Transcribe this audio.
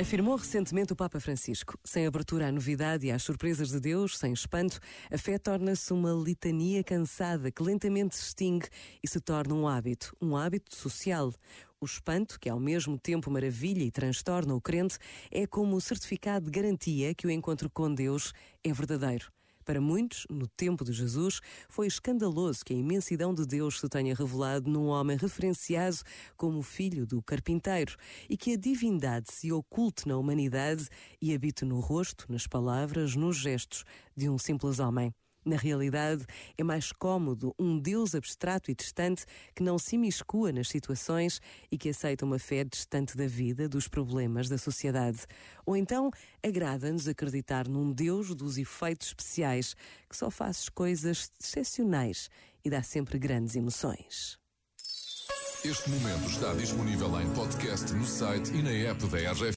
Afirmou recentemente o Papa Francisco: sem abertura à novidade e às surpresas de Deus, sem espanto, a fé torna-se uma litania cansada que lentamente se extingue e se torna um hábito, um hábito social. O espanto, que ao mesmo tempo maravilha e transtorna o crente, é como o certificado de garantia que o encontro com Deus é verdadeiro. Para muitos, no tempo de Jesus, foi escandaloso que a imensidão de Deus se tenha revelado num homem referenciado como filho do carpinteiro e que a divindade se oculte na humanidade e habite no rosto, nas palavras, nos gestos de um simples homem. Na realidade, é mais cômodo um Deus abstrato e distante que não se imiscua nas situações e que aceita uma fé distante da vida, dos problemas da sociedade. Ou então, agrada-nos acreditar num Deus dos efeitos especiais que só faz coisas excepcionais e dá sempre grandes emoções. Este momento está disponível em podcast no site e na app da RGF.